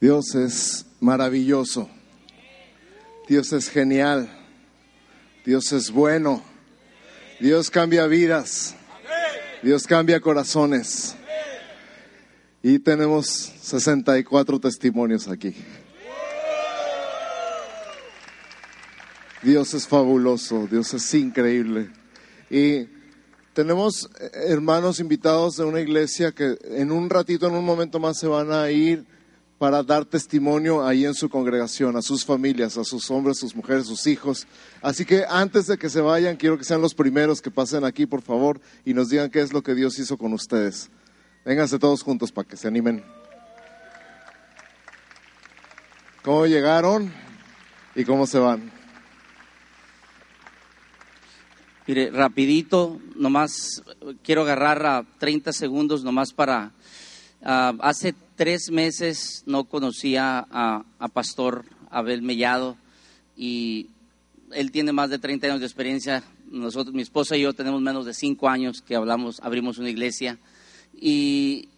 Dios es maravilloso. Dios es genial. Dios es bueno. Dios cambia vidas. Dios cambia corazones. Y tenemos 64 testimonios aquí. Dios es fabuloso, Dios es increíble. Y tenemos eh, hermanos invitados de una iglesia que en un ratito, en un momento más, se van a ir para dar testimonio ahí en su congregación, a sus familias, a sus hombres, sus mujeres, sus hijos. Así que antes de que se vayan, quiero que sean los primeros que pasen aquí, por favor, y nos digan qué es lo que Dios hizo con ustedes. Vénganse todos juntos para que se animen. ¿Cómo llegaron y cómo se van? Mire, rapidito, nomás quiero agarrar a 30 segundos nomás para... ah, hace tres meses no conocía a, Pastor Abel Mellado y él tiene más de 30 años de experiencia. Nosotros, mi esposa y yo tenemos menos de cinco años que hablamos, abrimos una iglesia y,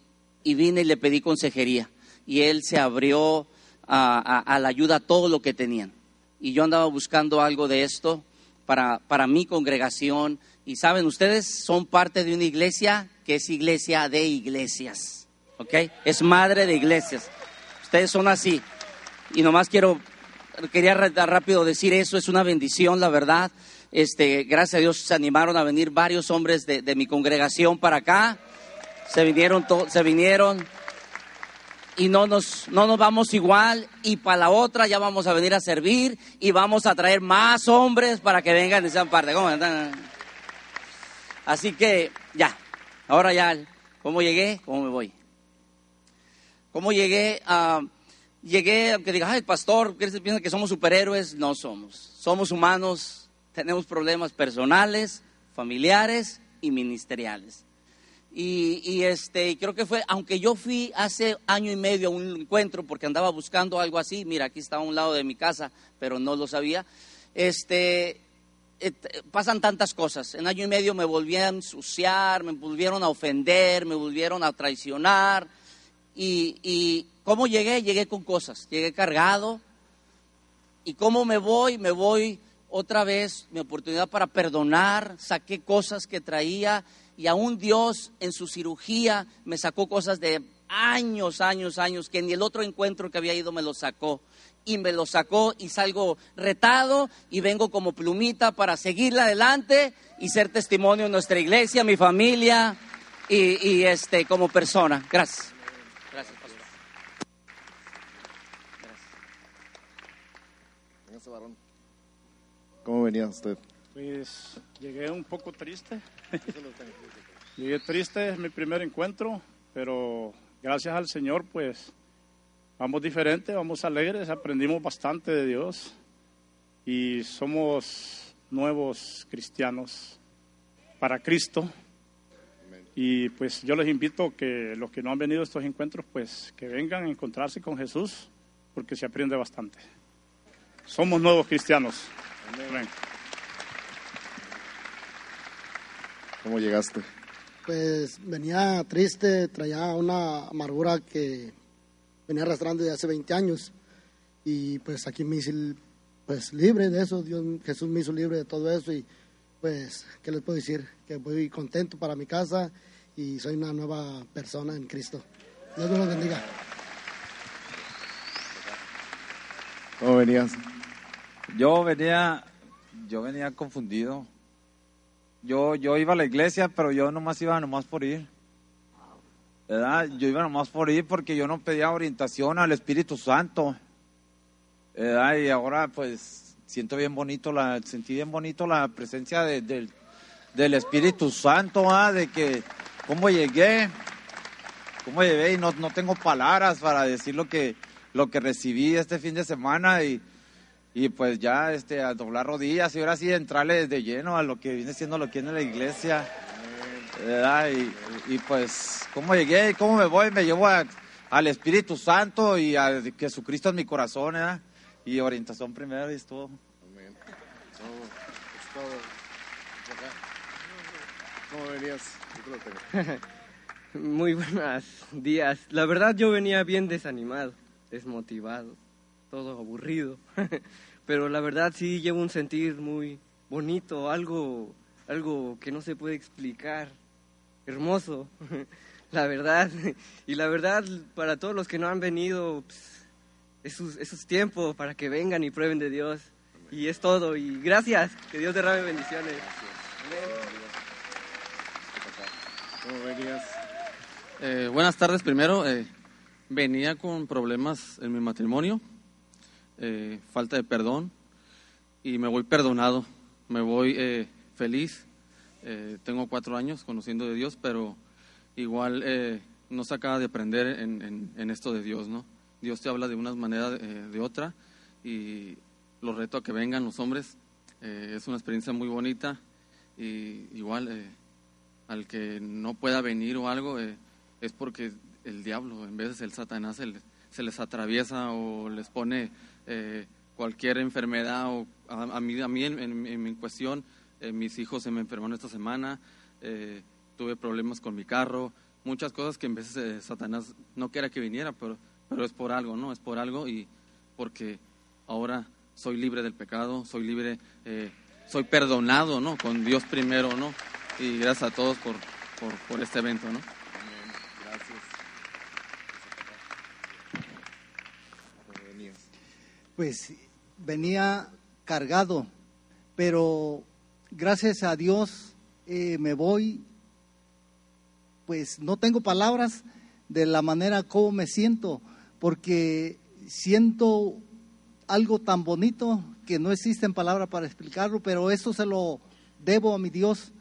vine y le pedí consejería y él se abrió a, a- a la ayuda a todo lo que tenían. Y yo andaba buscando algo de esto para, para mi congregación. Y saben, ustedes son parte de una iglesia que es iglesia de iglesias. ¿Ok? Es madre de iglesias. Ustedes son así. Y nomás quiero, quería rápido decir eso, es una bendición, la verdad. Este, gracias a Dios se animaron a venir varios hombres de, de mi congregación para acá. Se vinieron, to- se vinieron y no nos, no nos vamos igual y para la otra ya vamos a venir a servir y vamos a traer más hombres para que vengan y sean parte. Así que ya, ahora ya, ¿cómo llegué? ¿Cómo me voy? ¿Cómo llegué? a llegué a que diga, ay, pastor, ¿qué se piensa que somos superhéroes? No somos. Somos humanos, tenemos problemas personales, familiares y ministeriales. Y, y, este, creo que fue, aunque yo fui hace año y medio a un encuentro porque andaba buscando algo así, mira, aquí está a un lado de mi casa, pero no lo sabía, este, et- pasan tantas cosas. En año y medio me volví a ensuciar, me volvieron a ofender, me volvieron a traicionar. Y, ¿cómo llegué? Llegué con cosas, llegué cargado. ¿Y cómo me voy? Me voy otra vez, mi oportunidad para perdonar, saqué cosas que traía y aún Dios en su cirugía me sacó cosas de años, años, años, que ni el otro encuentro que había ido me lo sacó. Y me lo sacó y salgo retado y vengo como plumita para seguirla adelante y ser testimonio en nuestra iglesia, mi familia y, y, este, como persona. Gracias, ¿Cómo venía usted? Pues llegué un poco triste. llegué triste, es mi primer encuentro, pero gracias al Señor, pues vamos diferentes, vamos alegres, aprendimos bastante de Dios y somos nuevos cristianos para Cristo. Y pues yo les invito que los que no han venido a estos encuentros, pues que vengan a encontrarse con Jesús, porque se aprende bastante. Somos nuevos cristianos. Amén. ¿Cómo llegaste? Pues venía triste, traía una amargura que venía arrastrando desde hace 20 años. Y pues aquí me hice pues, libre de eso, Dios, Jesús me hizo libre de todo eso. Y pues, ¿qué les puedo decir? Que voy contento para mi casa y soy una nueva persona en Cristo. Dios me los bendiga. ¿Cómo venías? Yo venía, yo venía confundido. Yo, yo iba a la iglesia, pero yo nomás iba nomás por ir. ¿Verdad? Yo iba nomás por ir porque yo no pedía orientación al Espíritu Santo. ¿Verdad? Y ahora pues siento bien bonito la, sentí bien bonito la presencia de- del, del Espíritu Santo, ¿ah? de que cómo llegué, cómo llegué y no, no tengo palabras para decir lo que, lo que recibí este fin de semana y, y pues ya este, a doblar rodillas y ahora sí entrarle de lleno a lo que viene siendo lo que es la iglesia. ¿verdad? Y, y, pues, ¿cómo llegué? ¿Cómo me voy? Me llevo a- al Espíritu Santo y a Jesucristo en mi corazón, ¿verdad? Y orientación primero y es todo. ¿Cómo venías? Yo te lo tengo. Muy buenos días. La verdad yo venía bien desanimado. desmotivado, todo aburrido. Pero la verdad sí llevo un sentir muy bonito, algo, algo que no se puede explicar, hermoso, la verdad. Y la verdad, para todos los que no han venido, pues, es, es tiempo para que vengan y prueben de Dios. Y es todo. Y gracias. Que Dios derrame bendiciones. Eh, buenas tardes primero. Eh, venía con problemas en mi matrimonio, eh, falta de perdón y me voy perdonado, me voy feliz. tengo cuatro años conociendo de Dios, pero igual no se acaba de aprender en, en, esto de Dios, ¿no? Dios te habla de una manera de otra y los reto a que vengan los hombres. es una experiencia muy bonita y igual al que no pueda venir o algo es porque el diablo, en de el Satanás, se les, atraviesa o les pone eh, cualquier enfermedad. O a, mí, a mí en, mi cuestión, eh, mis hijos se me enfermaron esta semana, eh, tuve problemas con mi carro, muchas cosas que en vez de Satanás no quiera que viniera, pero, pero es por algo, ¿no? Es por algo y porque ahora soy libre del pecado, soy libre, soy perdonado, ¿no? Con Dios primero, ¿no? Y gracias a todos por, por este evento, ¿no? Pues venía cargado, pero gracias a Dios eh, me voy, pues no tengo palabras de la manera como me siento, porque siento algo tan bonito que no existen palabras para explicarlo, pero eso se lo debo a mi Dios,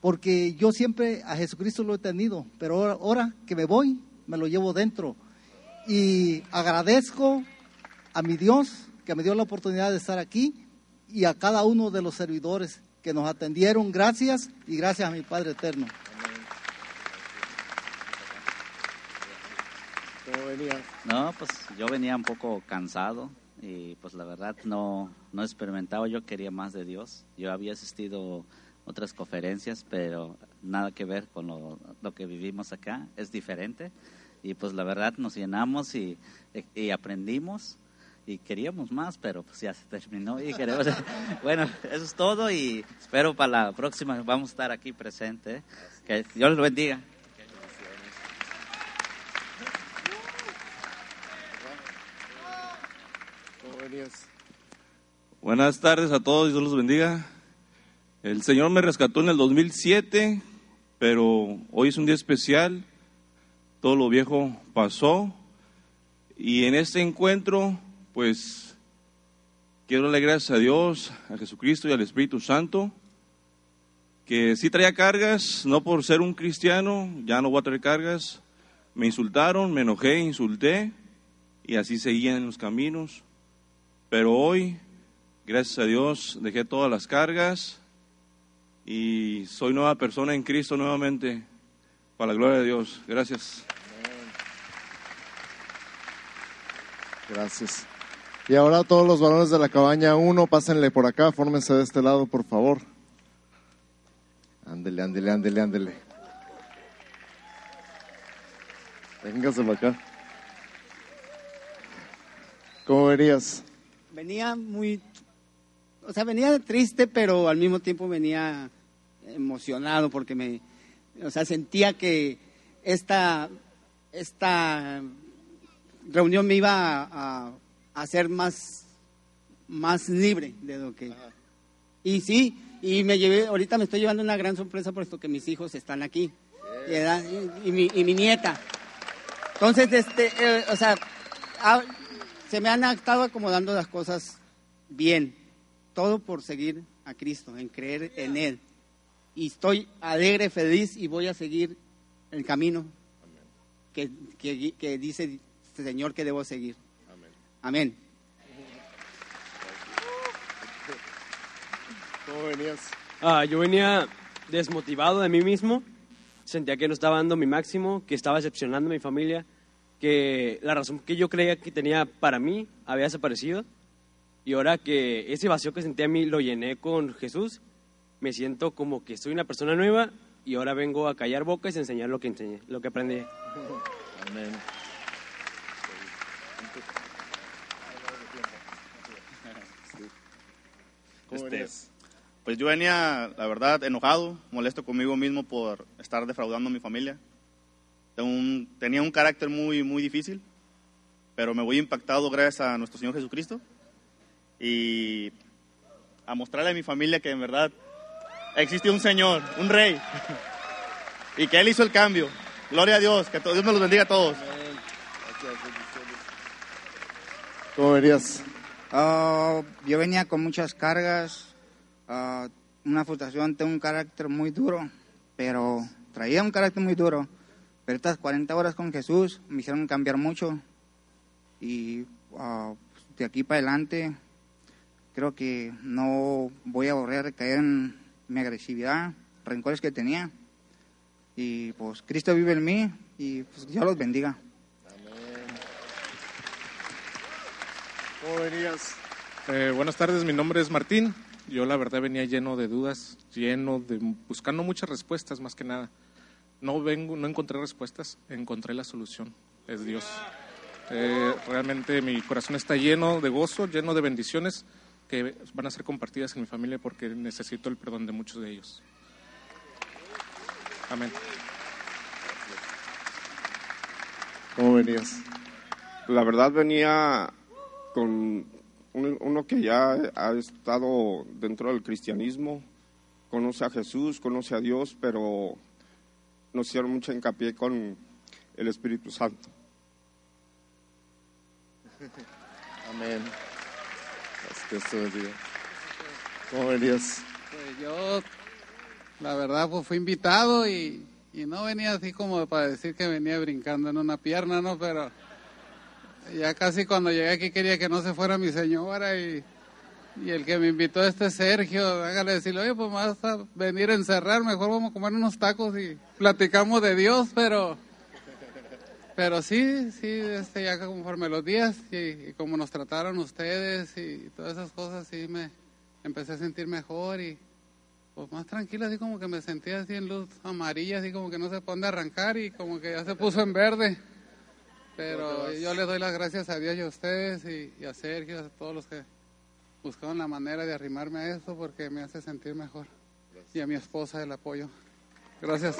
porque yo siempre a Jesucristo lo he tenido, pero ahora, ahora que me voy, me lo llevo dentro. Y agradezco a mi Dios que me dio la oportunidad de estar aquí y a cada uno de los servidores que nos atendieron. Gracias y gracias a mi Padre Eterno. No, pues yo venía un poco cansado y pues la verdad no, no experimentaba, yo quería más de Dios. Yo había asistido otras conferencias, pero nada que ver con lo, lo que vivimos acá, es diferente. Y pues la verdad nos llenamos y, y aprendimos y queríamos más, pero pues ya se terminó y queremos... bueno, eso es todo y espero para la próxima vamos a estar aquí presente. Que Dios los bendiga. Buenas tardes a todos, Dios los bendiga. El Señor me rescató en el 2007, pero hoy es un día especial. Todo lo viejo pasó. Y en este encuentro pues quiero darle gracias a Dios, a Jesucristo y al Espíritu Santo, que sí traía cargas, no por ser un cristiano, ya no voy a traer cargas. Me insultaron, me enojé, insulté y así seguían en los caminos. Pero hoy, gracias a Dios, dejé todas las cargas y soy nueva persona en Cristo nuevamente, para la gloria de Dios. Gracias. Gracias. Y ahora todos los varones de la cabaña 1, pásenle por acá, fórmense de este lado, por favor. Ándele, ándele, ándele, ándele. Véngase para acá. ¿Cómo verías? Venía muy, o sea, venía triste, pero al mismo tiempo venía emocionado porque me, o sea, sentía que esta, esta reunión me iba a a ser más, más libre de lo que... Y sí, y me llevé, ahorita me estoy llevando una gran sorpresa por esto que mis hijos están aquí. Y, mi, y mi nieta. Entonces, este, eh, o sea, se me han estado acomodando las cosas bien. Todo por seguir a Cristo, en creer en Él. Y estoy alegre, feliz y voy a seguir el camino que, que, que dice este Señor que debo seguir. Amén. ¿Cómo venías? Ah, yo venía desmotivado de mí mismo, sentía que no estaba dando mi máximo, que estaba decepcionando a mi familia, que la razón que yo creía que tenía para mí había desaparecido y ahora que ese vacío que sentía a mí lo llené con Jesús, me siento como que soy una persona nueva y ahora vengo a callar bocas y enseñar lo que enseñé, lo que aprendí. Amén. Venías? Pues yo venía, la verdad, enojado, molesto conmigo mismo por estar defraudando a mi familia. Tengo un- tenía un carácter muy, muy difícil, pero me voy impactado gracias a nuestro Señor Jesucristo y a mostrarle a mi familia que en verdad existe un Señor, un Rey, y que Él hizo el cambio. Gloria a Dios, que Dios me los bendiga a todos. ¿Cómo venías? Ah, yo venía con muchas cargas, ah, una frustración, tengo un carácter muy duro, pero traía un carácter muy duro. Pero estas 40 horas con Jesús me hicieron cambiar mucho y ah, de aquí para adelante creo que no voy a volver a recaer en mi agresividad, rencores que tenía. Y pues Cristo vive en mí y pues Dios los bendiga. ¿Cómo venías? Eh, buenas tardes, mi nombre es Martín. Yo la verdad venía lleno de dudas, lleno de buscando muchas respuestas más que nada. No vengo, no encontré respuestas, encontré la solución. Es Dios. Eh, realmente mi corazón está lleno de gozo, lleno de bendiciones que van a ser compartidas en mi familia porque necesito el perdón de muchos de ellos. Amén. ¿Cómo venías? La verdad venía con un- uno que ya ha estado dentro del cristianismo, conoce a Jesús, conoce a Dios, pero nos hicieron mucho hincapié con el Espíritu Santo. Amén. ¿Cómo venías? Pues yo, la verdad, pues fui invitado y, y no venía así como para decir que venía brincando en una pierna, ¿no? Pero ya casi cuando llegué aquí quería que no se fuera mi señora y, y el que me invitó este Sergio, hágale decirle, oye, pues vas a venir a encerrar, mejor vamos a comer unos tacos y platicamos de Dios, pero... Pero sí, sí, este, ya conforme los días y, como nos trataron ustedes y todas esas cosas, sí me empecé a sentir mejor y pues más tranquila, así como que me sentía así en luz amarilla, así como que no se pone a arrancar y como que ya se puso en verde. Pero yo les doy las gracias a Dios y a ustedes y, y a Sergio, a todos los que buscaron la manera de arrimarme a esto porque me hace sentir mejor. Y a mi esposa el apoyo. Gracias.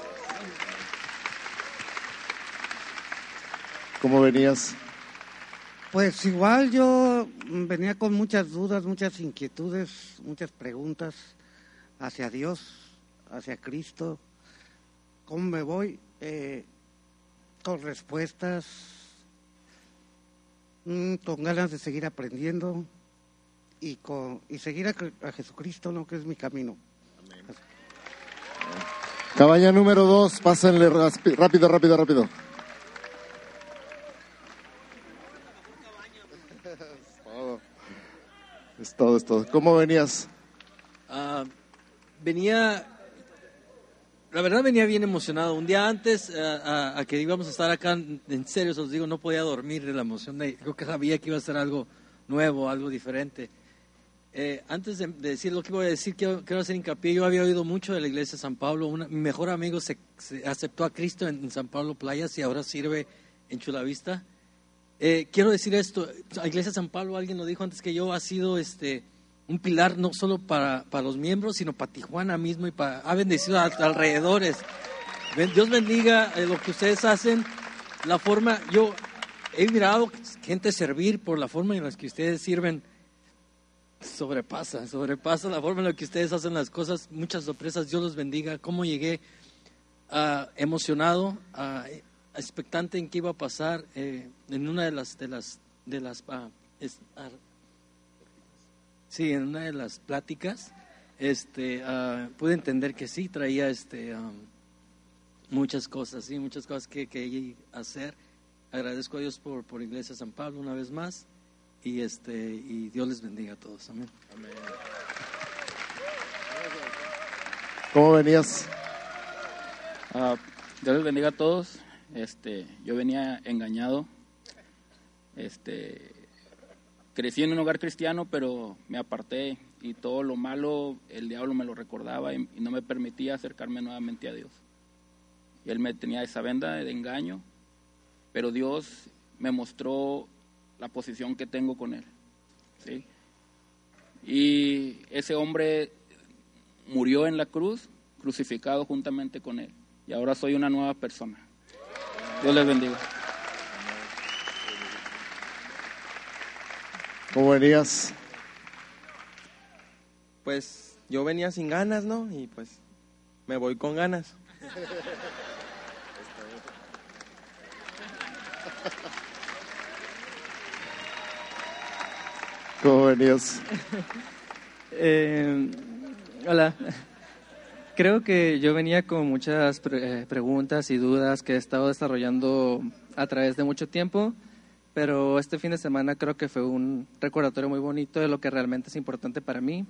¿Cómo venías? Pues igual yo venía con muchas dudas, muchas inquietudes, muchas preguntas hacia Dios, hacia Cristo. ¿Cómo me voy? Eh, con respuestas, mm, con ganas de seguir aprendiendo y, con, y seguir a, Cri- a Jesucristo, ¿no? que es mi camino. Cabaña número dos, pásenle rápido, rápido, rápido. Es todo. Es todo, es todo. ¿Cómo venías? Ah, venía, la verdad venía bien emocionado. Un día antes ah, a, que íbamos a estar acá, en serio, se los digo, no podía dormir de la emoción. De, creo que sabía que iba a ser algo nuevo, algo diferente. Eh, antes de, de decir lo que voy a decir, quiero, hacer hincapié. Yo había oído mucho de la iglesia de San Pablo. Una- mi mejor amigo se, se aceptó a Cristo en, en San Pablo Playas y ahora sirve en Chulavista. Eh, quiero decir esto, la Iglesia de San Pablo, alguien lo dijo antes que yo, ha sido este un pilar no solo para, para los miembros, sino para Tijuana mismo y para, ha bendecido a, alrededores. Ben- Dios bendiga eh, lo que ustedes hacen, la forma, yo he mirado gente servir por la forma en la que ustedes sirven, sobrepasa, sobrepasa la forma en la que ustedes hacen las cosas, muchas sorpresas, Dios los bendiga, cómo llegué ah, emocionado, ah, expectante en qué iba a pasar eh, en una de las de las de las ah, es- sí en una de las pláticas este ah, pude entender que sí traía este ah, muchas cosas sí muchas cosas que que hacer agradezco a Dios por por Iglesia San Pablo una vez más y este y Dios les bendiga a todos amén ¿Cómo venías? Ah, Dios les bendiga a todos. Este, yo venía engañado. Este, crecí en un hogar cristiano, pero me aparté y todo lo malo el diablo me lo recordaba y, no me permitía acercarme nuevamente a Dios. Y él me tenía esa venda de engaño, pero Dios me mostró la posición que tengo con él. ¿sí? Y ese hombre murió en la cruz, crucificado juntamente con él. Y ahora soy una nueva persona. Dios les bendiga. ¿Cómo venías? Pues yo venía sin ganas, ¿no? Y pues me voy con ganas. ¿Cómo venías? Eh, hola. Creo que yo venía con muchas pre- eh, preguntas y dudas que he estado desarrollando a través de mucho tiempo, pero este fin de semana creo que fue un recordatorio muy bonito de lo que realmente es importante para mí,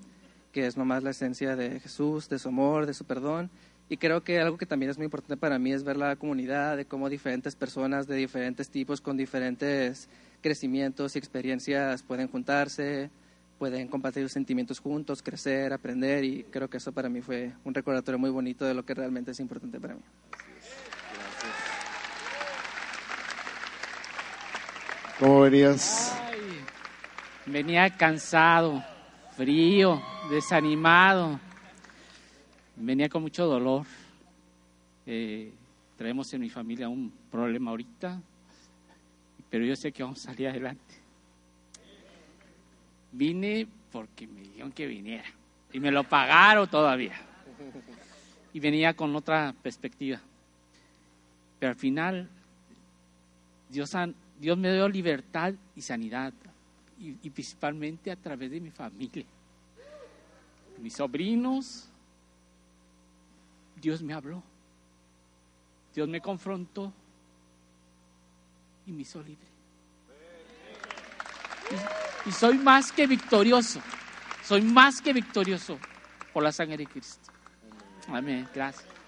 que es nomás la esencia de Jesús, de su amor, de su perdón. Y creo que algo que también es muy importante para mí es ver la comunidad, de cómo diferentes personas de diferentes tipos, con diferentes crecimientos y experiencias pueden juntarse, pueden compartir sus sentimientos juntos, crecer, aprender y creo que eso para mí fue un recordatorio muy bonito de lo que realmente es importante para mí. ¿Cómo venías? Venía cansado, frío, desanimado. Venía con mucho dolor. Eh, traemos en mi familia un problema ahorita, pero yo sé que vamos a salir adelante. Vine porque me dijeron que viniera y me lo pagaron todavía. Y venía con otra perspectiva. Pero al final, Dios, han- Dios me dio libertad y sanidad, y, principalmente a través de mi familia. Mis sobrinos, Dios me habló, Dios me confrontó y me hizo libre. Y, y soy más que victorioso, soy más que victorioso por la sangre de Cristo. Amén, gracias.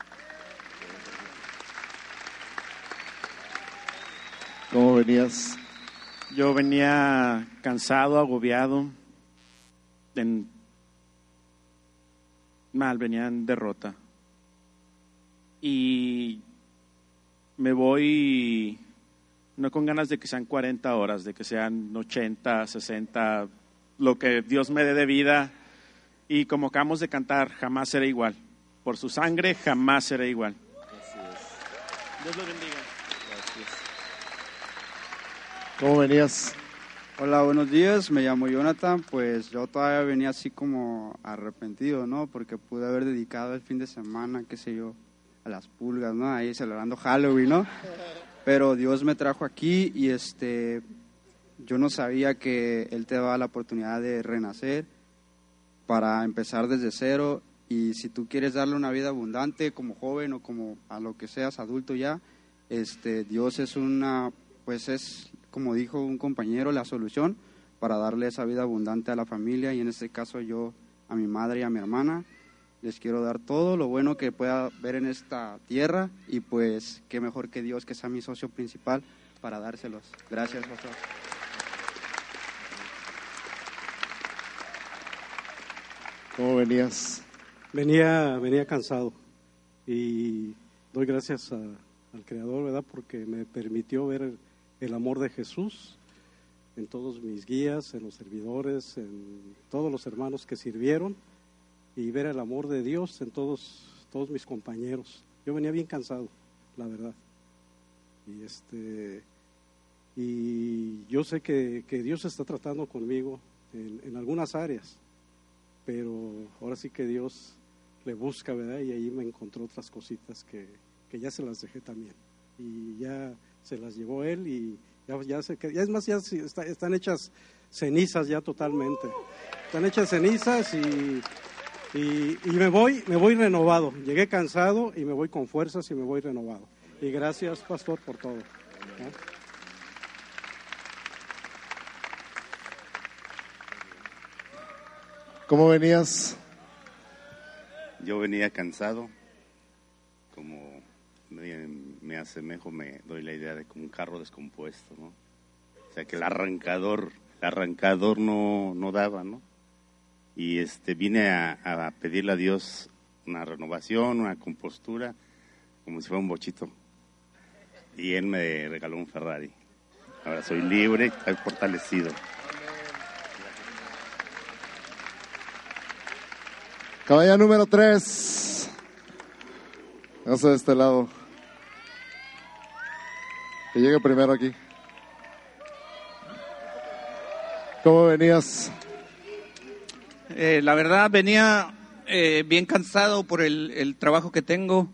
¿Cómo venías? Yo venía cansado, agobiado, en mal, venía en derrota. Y me voy no con ganas de que sean 40 horas, de que sean 80, 60, lo que Dios me dé de vida. Y como acabamos de cantar, jamás será igual. Por su sangre, jamás será igual. Dios los bendiga. Hola, buenos días. Me llamo Jonathan. Pues yo todavía venía así como arrepentido, ¿no? Porque pude haber dedicado el fin de semana, qué sé yo, a las pulgas, ¿no? Ahí celebrando Halloween, ¿no? Pero Dios me trajo aquí y este, yo no sabía que Él te daba la oportunidad de renacer para empezar desde cero y si tú quieres darle una vida abundante como joven o como a lo que seas adulto ya, este, Dios es una, pues es, como dijo un compañero, la solución para darle esa vida abundante a la familia y en este caso yo a mi madre y a mi hermana les quiero dar todo lo bueno que pueda ver en esta tierra y pues qué mejor que Dios que sea mi socio principal para dárselos. Gracias, pastor. ¿Cómo venías? Venía, venía cansado y doy gracias a- al Creador, ¿verdad? Porque me permitió ver el, el amor de Jesús en todos mis guías, en los servidores, en todos los hermanos que sirvieron y ver el amor de Dios en todos, todos mis compañeros. Yo venía bien cansado, la verdad. Y este y yo sé que, que Dios está tratando conmigo en, en algunas áreas, pero ahora sí que Dios le busca, ¿verdad? Y ahí me encontró otras cositas que, que ya se las dejé también. Y ya se las llevó él y ya, ya, se, ya es más, ya está- están hechas cenizas ya totalmente. Están hechas cenizas y, y, y me voy, me voy renovado. Llegué cansado y me voy con fuerzas y me voy renovado. Y gracias, pastor, por todo. ¿eh? ¿Cómo venías? Yo venía cansado, como me, me asemejo, me doy la idea de como un carro descompuesto, ¿no? O sea que el arrancador, el arrancador no, no daba, ¿no? Y este vine a, a pedirle a Dios una renovación, una compostura, como si fuera un bochito. Y él me regaló un Ferrari. Ahora soy libre, estoy fortalecido. Caballa número 3. Véngase de este lado. Que llegue primero aquí. ¿Cómo venías? Eh, la verdad venía eh, bien cansado por el, el trabajo que tengo.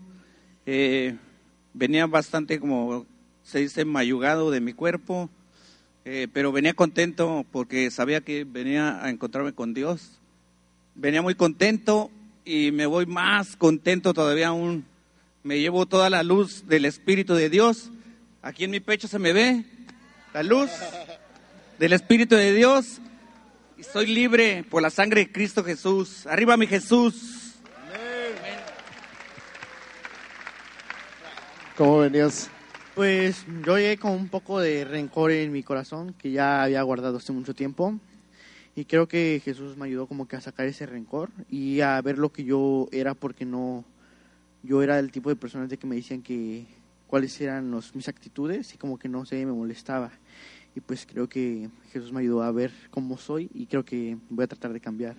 Eh, venía bastante, como se dice, mayugado de mi cuerpo, eh, pero venía contento porque sabía que venía a encontrarme con Dios. Venía muy contento y me voy más contento todavía aún. Me llevo toda la luz del Espíritu de Dios. Aquí en mi pecho se me ve la luz del Espíritu de Dios y soy libre por la sangre de Cristo Jesús. Arriba mi Jesús. ¿Cómo venías? Pues yo llegué con un poco de rencor en mi corazón que ya había guardado hace mucho tiempo y creo que Jesús me ayudó como que a sacar ese rencor y a ver lo que yo era porque no yo era el tipo de personas de que me decían que cuáles eran los, mis actitudes y como que no sé me molestaba y pues creo que Jesús me ayudó a ver cómo soy y creo que voy a tratar de cambiar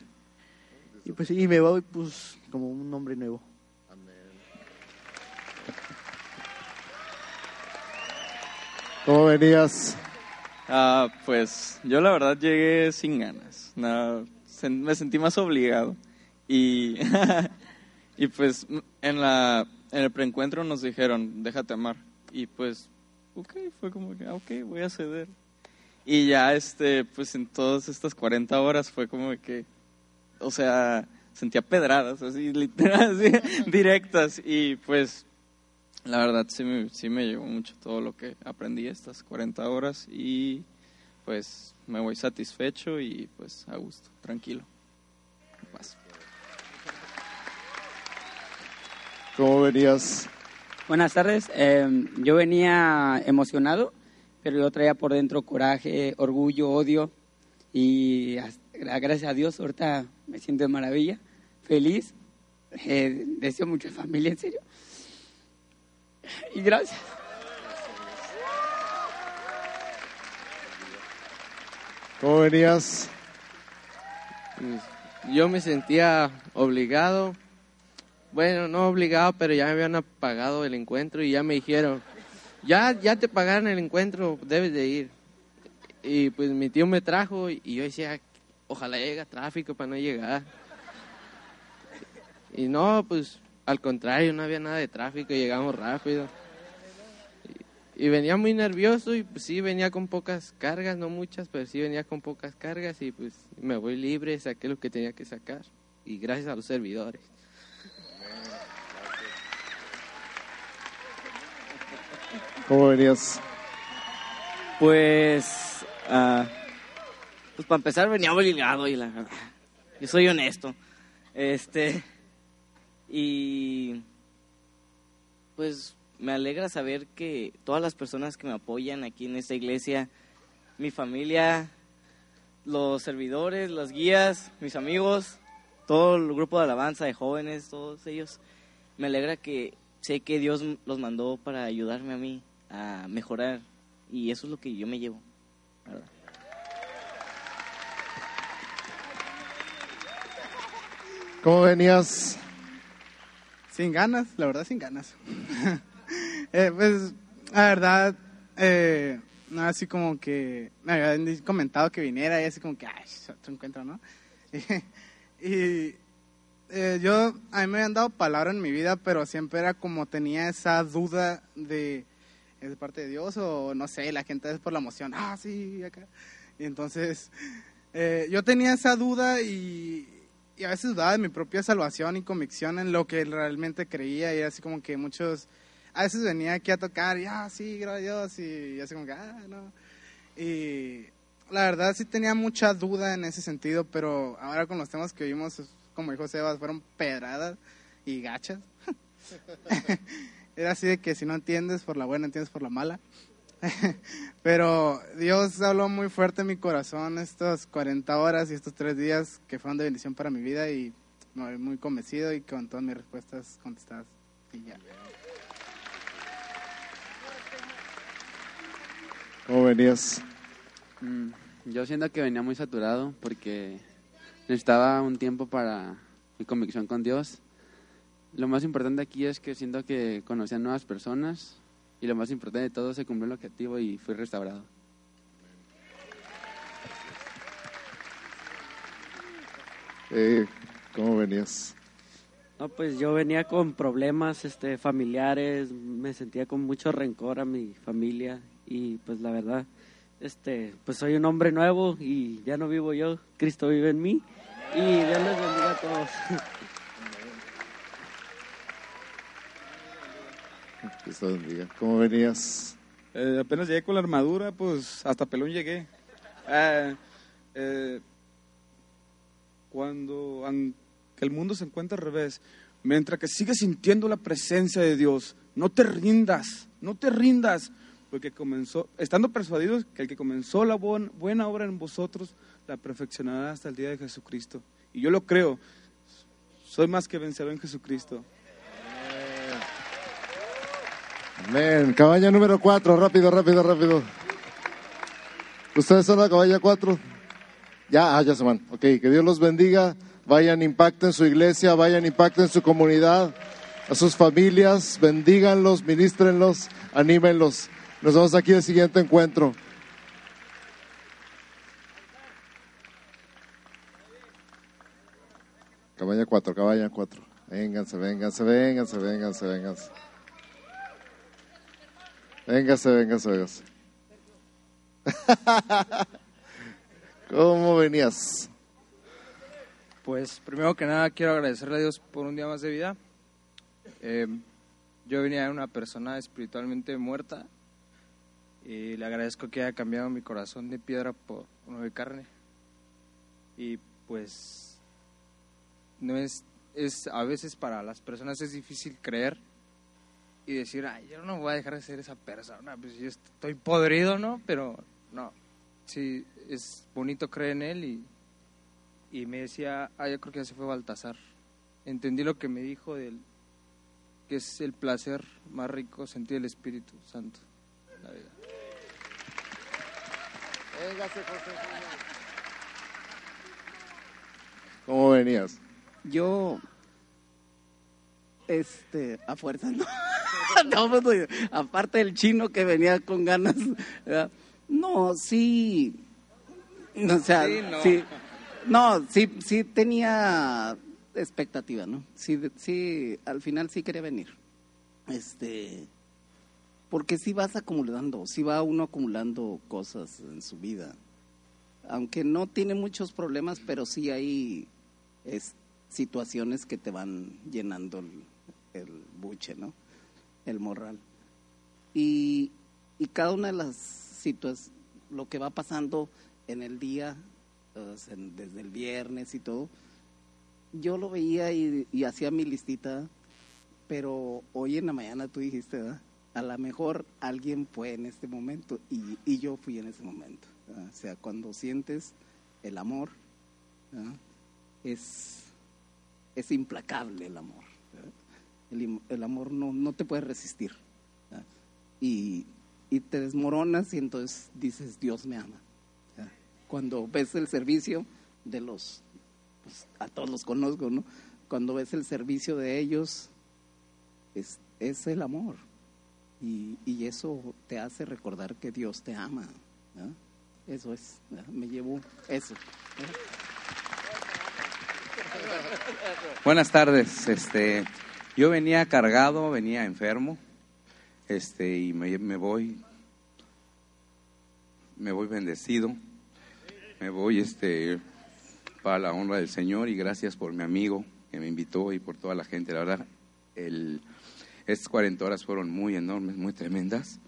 y pues sí me voy pues como un hombre nuevo ¿Cómo venías? Ah, pues yo la verdad llegué sin ganas. No, me sentí más obligado. Y, y pues en, la, en el preencuentro nos dijeron, déjate amar. Y pues, ok, fue como que, ah, ok, voy a ceder. Y ya, este, pues en todas estas 40 horas fue como que, o sea, sentía pedradas, así, literal, directas. Y pues la verdad sí me, sí me llevó mucho todo lo que aprendí estas 40 horas y pues me voy satisfecho y pues a gusto, tranquilo. Paz. ¿Cómo venías? Buenas tardes. Eh, yo venía emocionado, pero yo traía por dentro coraje, orgullo, odio. Y as- gra- gracias a Dios, ahorita me siento de maravilla, feliz. Eh, deseo mucha familia, en serio. Y gracias. ¿Cómo venías? Pues, Yo me sentía obligado, bueno, no obligado, pero ya me habían pagado el encuentro y ya me dijeron, ya, ya te pagaron el encuentro, debes de ir. Y pues mi tío me trajo y yo decía, ojalá llegue tráfico para no llegar. Y no, pues al contrario, no había nada de tráfico, llegamos rápido. Y, y venía muy nervioso y pues sí, venía con pocas cargas, no muchas, pero sí venía con pocas cargas y pues me voy libre, saqué lo que tenía que sacar. Y gracias a los servidores. ¿Cómo venías? Pues, ah, pues para empezar venía obligado y la verdad, yo soy honesto. Este, y pues me alegra saber que todas las personas que me apoyan aquí en esta iglesia, mi familia, los servidores, los guías, mis amigos, todo el grupo de alabanza de jóvenes, todos ellos, me alegra que sé que Dios los mandó para ayudarme a mí a mejorar y eso es lo que yo me llevo. verdad. ¿Cómo venías? Sin ganas, la verdad, sin ganas. Eh, pues, la verdad, eh, no, así como que me habían comentado que viniera y así como que, ay, otro encuentro, ¿no? y eh, yo, a mí me habían dado palabra en mi vida, pero siempre era como tenía esa duda de, ¿es de parte de Dios o no sé, la gente es por la emoción, ah, sí, acá. Y entonces, eh, yo tenía esa duda y, y a veces dudaba de mi propia salvación y convicción en lo que realmente creía y así como que muchos, a veces venía aquí a tocar y, ah, sí, gracias Dios y así como que, ah, no. Y la verdad sí tenía mucha duda en ese sentido, pero ahora con los temas que vimos, como dijo Sebas, fueron pedradas y gachas. Era así de que si no entiendes por la buena, entiendes por la mala. Pero Dios habló muy fuerte en mi corazón estas 40 horas y estos tres días que fueron de bendición para mi vida y me voy muy convencido y con todas mis respuestas contestadas. Y ya. ¿Cómo venías? Mm, Yo siento que venía muy saturado porque necesitaba un tiempo para mi convicción con Dios. Lo más importante aquí es que siento que conocí a nuevas personas y lo más importante de todo se cumplió el objetivo y fui restaurado. Eh, ¿Cómo venías? No, pues yo venía con problemas este, familiares, me sentía con mucho rencor a mi familia y pues la verdad, este, pues soy un hombre nuevo y ya no vivo yo, Cristo vive en mí y Dios les bendiga a todos. ¿Cómo venías? Eh, apenas llegué con la armadura, pues hasta pelón llegué. Ah, eh, cuando el mundo se encuentra al revés, mientras que sigues sintiendo la presencia de Dios, no te rindas, no te rindas, porque comenzó, estando persuadidos que el que comenzó la buena obra en vosotros, la perfeccionará hasta el día de Jesucristo. Y yo lo creo, soy más que vencedor en Jesucristo. Amén. Cabaña número 4, rápido, rápido, rápido. ¿Ustedes son la cabaña 4? Ya, ah, ya se van. Ok, que Dios los bendiga. Vayan, impacten su iglesia, vayan, impacten su comunidad, a sus familias, bendíganlos, ministrenlos, anímenlos. Nos vemos aquí el siguiente encuentro. Cabaña 4, cabaña 4. Vénganse, vénganse, vénganse, vénganse, vénganse. Véngase, véngase, véngase. ¿Cómo venías? Pues primero que nada quiero agradecerle a Dios por un día más de vida. Eh, yo venía de una persona espiritualmente muerta y le agradezco que haya cambiado mi corazón de piedra por uno de carne. Y pues no es, es a veces para las personas es difícil creer y decir, ay, yo no voy a dejar de ser esa persona, pues yo estoy podrido, ¿no? Pero no, sí, es bonito creer en él y, y me decía, ah, yo creo que ya se fue Baltasar. Entendí lo que me dijo del que es el placer más rico sentir el Espíritu Santo. en La vida. Véngase, José. ¿Cómo venías? Yo, este, a fuerza no. no, pues, aparte del chino que venía con ganas, ¿verdad? no, sí, o sea, Sí, no. sí, no, sí, sí tenía expectativa, ¿no? Sí, sí, al final sí quería venir, este, porque sí vas acumulando, sí va uno acumulando cosas en su vida, aunque no tiene muchos problemas, pero sí hay es, situaciones que te van llenando el, el buche, ¿no? El morral. Y, y cada una de las situaciones, lo que va pasando en el día, en- desde el viernes y todo, yo lo veía y, hacía mi listita, pero hoy en la mañana tú dijiste, ¿verdad? a lo mejor alguien fue en este momento y, y yo fui en ese momento. O sea, cuando sientes el amor, es, es implacable el amor. El, el amor no, no te puede resistir. Y, y te desmoronas y entonces dices, Dios me ama. Cuando ves el servicio de los, pues, a todos los conozco, ¿no? Cuando ves el servicio de ellos, es, es el amor. Y, y eso te hace recordar que Dios te ama. Eso es, me llevo eso. Buenas tardes. Este, yo venía cargado, venía enfermo, este, y me, voy, me voy bendecido, me voy, este, para la honra del Señor y gracias por mi amigo que me invitó y por toda la gente. La verdad, el, estas 40 horas fueron muy enormes, muy tremendas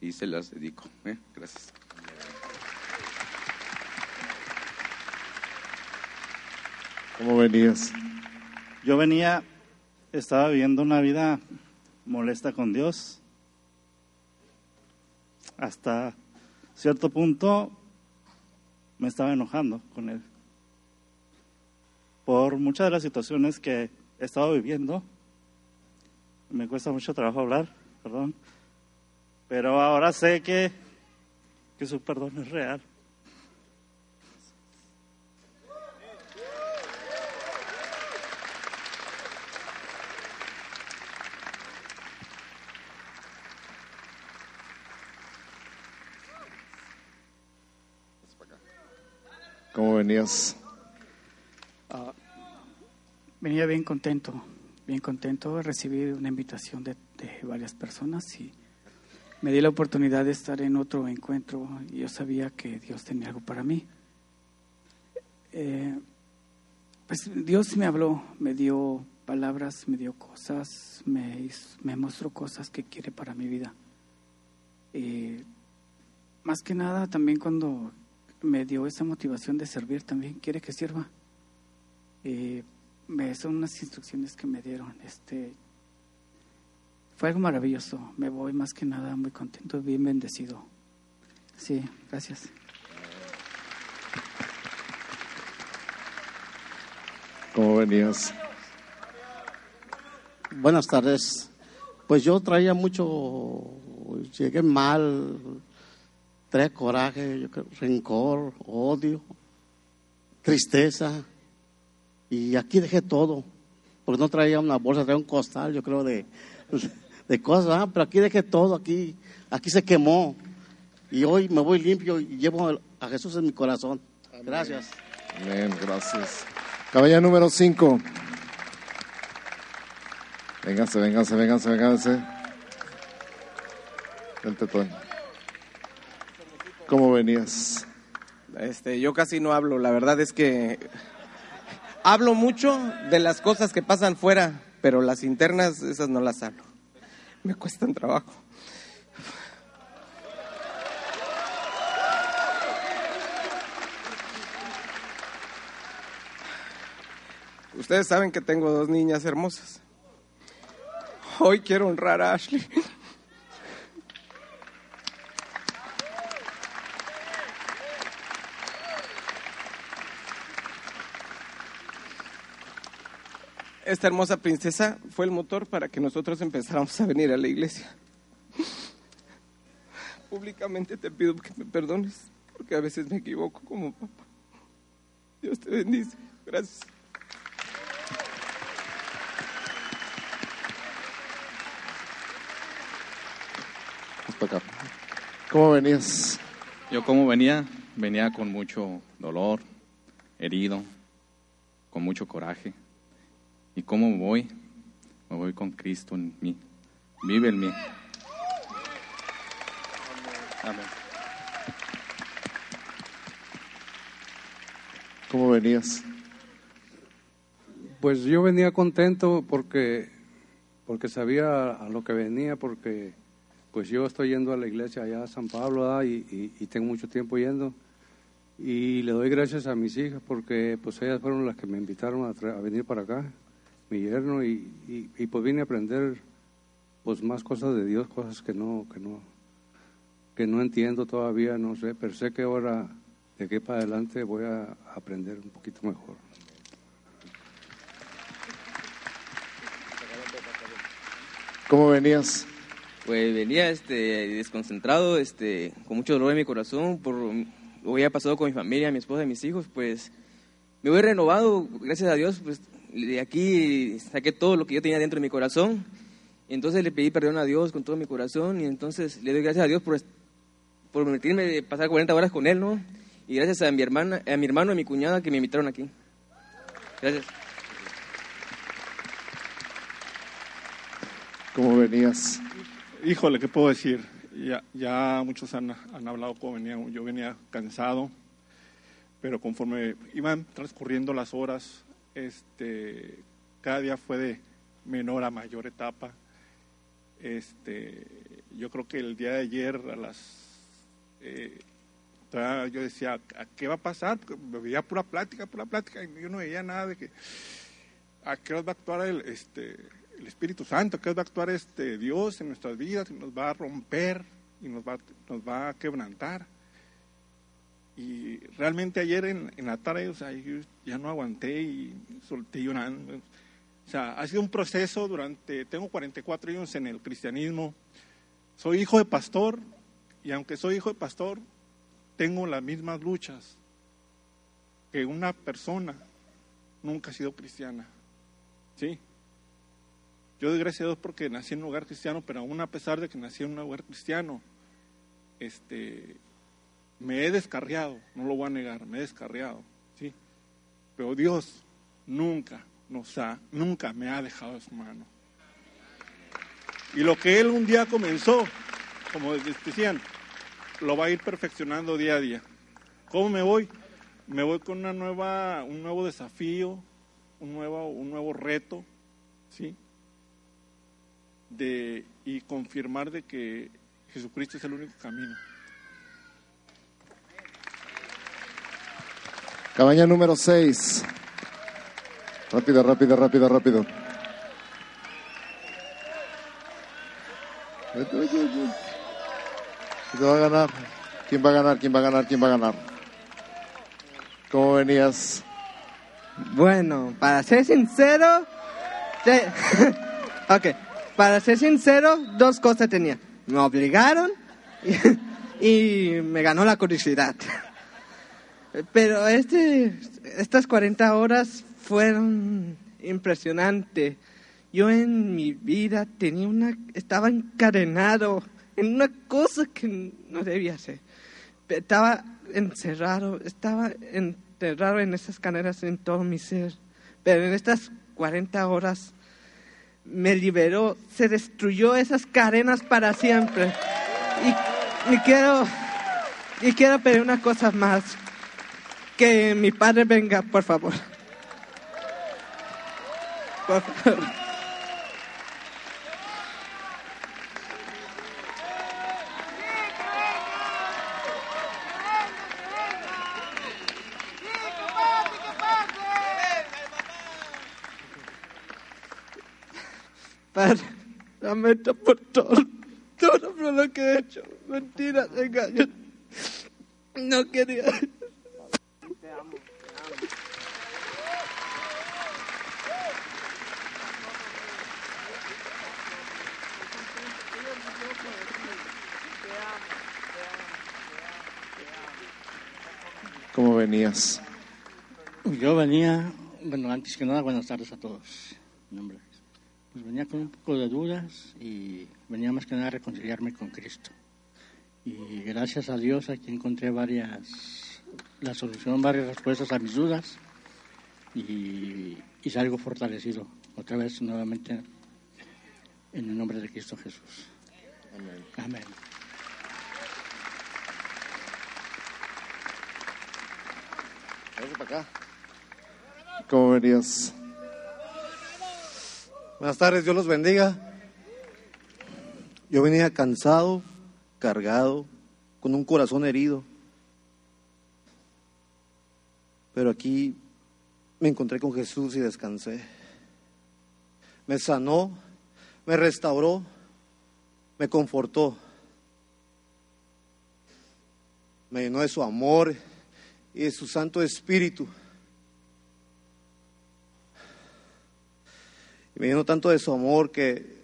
y se las dedico. ¿eh? Gracias. ¿Cómo venías? Yo venía, estaba viviendo una vida molesta con Dios. Hasta cierto punto me estaba enojando con Él. Por muchas de las situaciones que he estado viviendo. Me cuesta mucho trabajo hablar, perdón. Pero ahora sé que, que su perdón es real. ¿Cómo venías? Ah, venía bien contento, bien contento. Recibí una invitación de, varias personas y me di la oportunidad de estar en otro encuentro y yo sabía que Dios tenía algo para mí. Eh, pues Dios me habló, me dio palabras, me dio cosas, me, me mostró cosas que quiere para mi vida. Eh, más que nada, también cuando me dio esa motivación de servir, también quiere que sirva. Eh, son unas instrucciones que me dieron. Este, fue algo maravilloso. Me voy más que nada muy contento, bien bendecido. Sí, gracias. ¿Cómo venías? Buenas tardes. Pues yo traía mucho, llegué mal, traía coraje, yo creo, rencor, odio, tristeza. Y aquí dejé todo, porque no traía una bolsa, traía un costal, yo creo, de, de cosas, ah, pero aquí dejé todo, aquí, aquí se quemó. Y hoy me voy limpio y llevo a Jesús en mi corazón. Gracias. Amén, gracias. Caballa número 5. Véngase, véngase, véngase, véngase. El tetón. ¿Cómo venías? Este, yo casi no hablo, la verdad es que hablo mucho de las cosas que pasan fuera, pero las internas, esas no las hablo. Me cuestan trabajo. Ustedes saben que tengo dos niñas hermosas. Hoy quiero honrar a Ashley. Esta hermosa princesa fue el motor para que nosotros empezáramos a venir a la iglesia. Públicamente te pido que me perdones, porque a veces me equivoco como papá. Dios te bendice. Gracias. Acá. ¿Cómo venías? Yo como venía, venía con mucho dolor, herido, con mucho coraje. ¿Y cómo voy? Me voy con Cristo en mí. Vive en mí. Amén. ¿Cómo venías? Pues yo venía contento porque, porque sabía a lo que venía, porque pues yo estoy yendo a la iglesia allá a San Pablo y, y- tengo mucho tiempo yendo. Y le doy gracias a mis hijas porque pues ellas fueron las que me invitaron a, a venir para acá, mi yerno, y, y, y, pues vine a aprender pues más cosas de Dios, cosas que no, que no, que no entiendo todavía, no sé, pero sé que ahora de aquí para adelante voy a aprender un poquito mejor. ¿Cómo venías? Pues venía este, desconcentrado, este, con mucho dolor en mi corazón por lo que había pasado con mi familia, mi esposa y mis hijos. Pues me voy renovado, gracias a Dios. Pues de aquí saqué todo lo que yo tenía dentro de mi corazón. Y entonces le pedí perdón a Dios con todo mi corazón. Y entonces le doy gracias a Dios por, por permitirme pasar 40 horas con Él, ¿no? Y gracias a mi hermana, a mi hermano y a mi cuñada que me invitaron aquí. Gracias. ¿Cómo venías? Híjole, ¿qué puedo decir? Ya, ya muchos han, han hablado cómo venía. Yo venía cansado, pero conforme iban transcurriendo las horas, este, cada día fue de menor a mayor etapa. Este, yo creo que el día de ayer a las eh, yo decía, ¿a qué va a pasar? Porque veía pura plática, pura plática, y yo no veía nada de que a qué hora va a actuar el, este, el Espíritu Santo, a qué hora va a actuar este Dios en nuestras vidas, y nos va a romper y nos va, nos va a quebrantar. Y realmente ayer en, en la tarde, o sea, ya no aguanté y solté llorando. O sea, ha sido un proceso durante, tengo 44 años en el cristianismo, soy hijo de pastor y aunque soy hijo de pastor, tengo las mismas luchas que una persona nunca ha sido cristiana. ¿Sí? Yo doy gracias a Dios porque nací en un hogar cristiano, pero aún a pesar de que nací en un hogar cristiano, este, me he descarriado, no lo voy a negar, me he descarriado. ¿sí? Pero Dios nunca nos ha, nunca me ha dejado de su mano. Y lo que Él un día comenzó, como decían, lo va a ir perfeccionando día a día. ¿Cómo me voy? Me voy con una nueva, un nuevo desafío, un nuevo, un nuevo reto, ¿sí? De, y confirmar de que Jesucristo es el único camino. Cabaña número 6. Rápido, rápido, rápido, rápido. ¿Quién va a ganar? ¿Quién va a ganar? ¿Quién va a ganar? ¿Quién va a ganar? ¿Cómo venías? Bueno, para ser sincero, sí. ok, para ser sincero, dos cosas tenía. Me obligaron y me ganó la curiosidad. Pero este, estas 40 horas fueron impresionantes. Yo en mi vida tenía una, estaba encadenado en una cosa que no debía hacer. Estaba encerrado, estaba enterrado en esas cadenas en todo mi ser. Pero en estas 40 horas me liberó, se destruyó esas cadenas para siempre. Y, quiero, y quiero pedir una cosa más. Que mi padre venga, por favor. Por favor. Padre, lamento por todo, todo lo que he hecho. Mentiras, engaños. No quería. ¿Cómo venías? Yo venía, bueno, antes que nada, buenas tardes a todos. Pues venía con un poco de dudas y venía más que nada a reconciliarme con Cristo. Y gracias a Dios aquí encontré varias, la solución, varias respuestas a mis dudas y, y salgo fortalecido otra vez nuevamente en el nombre de Cristo Jesús. Amén. Amén. Para acá. ¿Cómo venías? Buenas tardes, Dios los bendiga. Yo venía cansado, cargado, con un corazón herido. Pero aquí me encontré con Jesús y descansé. Me sanó, me restauró, me confortó. Me llenó de su amor y de su Santo Espíritu. Me llenó tanto de su amor que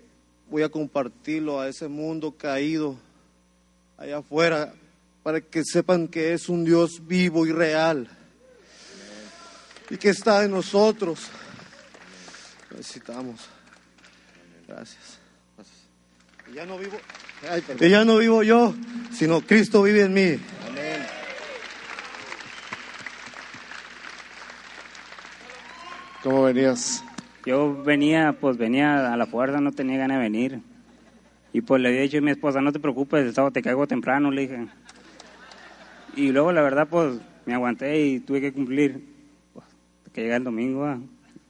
voy a compartirlo a ese mundo caído allá afuera para que sepan que es un Dios vivo y real y que está en nosotros. Necesitamos. Gracias. Y ya no vivo, y ya no vivo yo, sino Cristo vive en mí. ¿Cómo venías? Yo venía, pues venía a la fuerza, no tenía ganas de venir. Y pues le había dicho a mi esposa, no te preocupes, el sábado te caigo temprano, le dije. Y luego la verdad, pues me aguanté y tuve que cumplir. Que llega el domingo, ah,